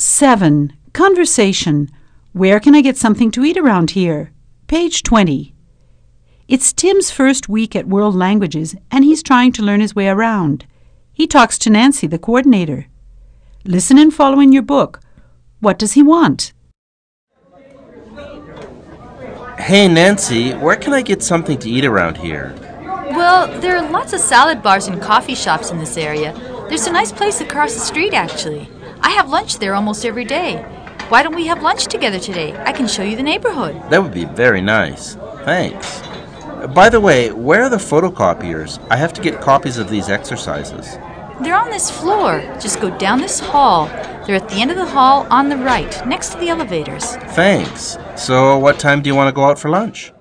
7. Conversation. Where can I get something to eat around here? Page 20. It's Tim's first week at World Languages, and he's trying to learn his way around. He talks to Nancy, the coordinator. Listen and follow in your book. What does he want? Hey, Nancy, where can I get something to eat around here? Well, there are lots of salad bars and coffee shops in this area. There's a nice place across the street, actually. I have lunch there almost every day. Why don't we have lunch together today? I can show you the neighborhood. That would be very nice. Thanks. By the way, where are the photocopiers? I have to get copies of these exercises. They're on this floor. Just go down this hall. They're at the end of the hall on the right, next to the elevators. Thanks. So, what time do you want to go out for lunch?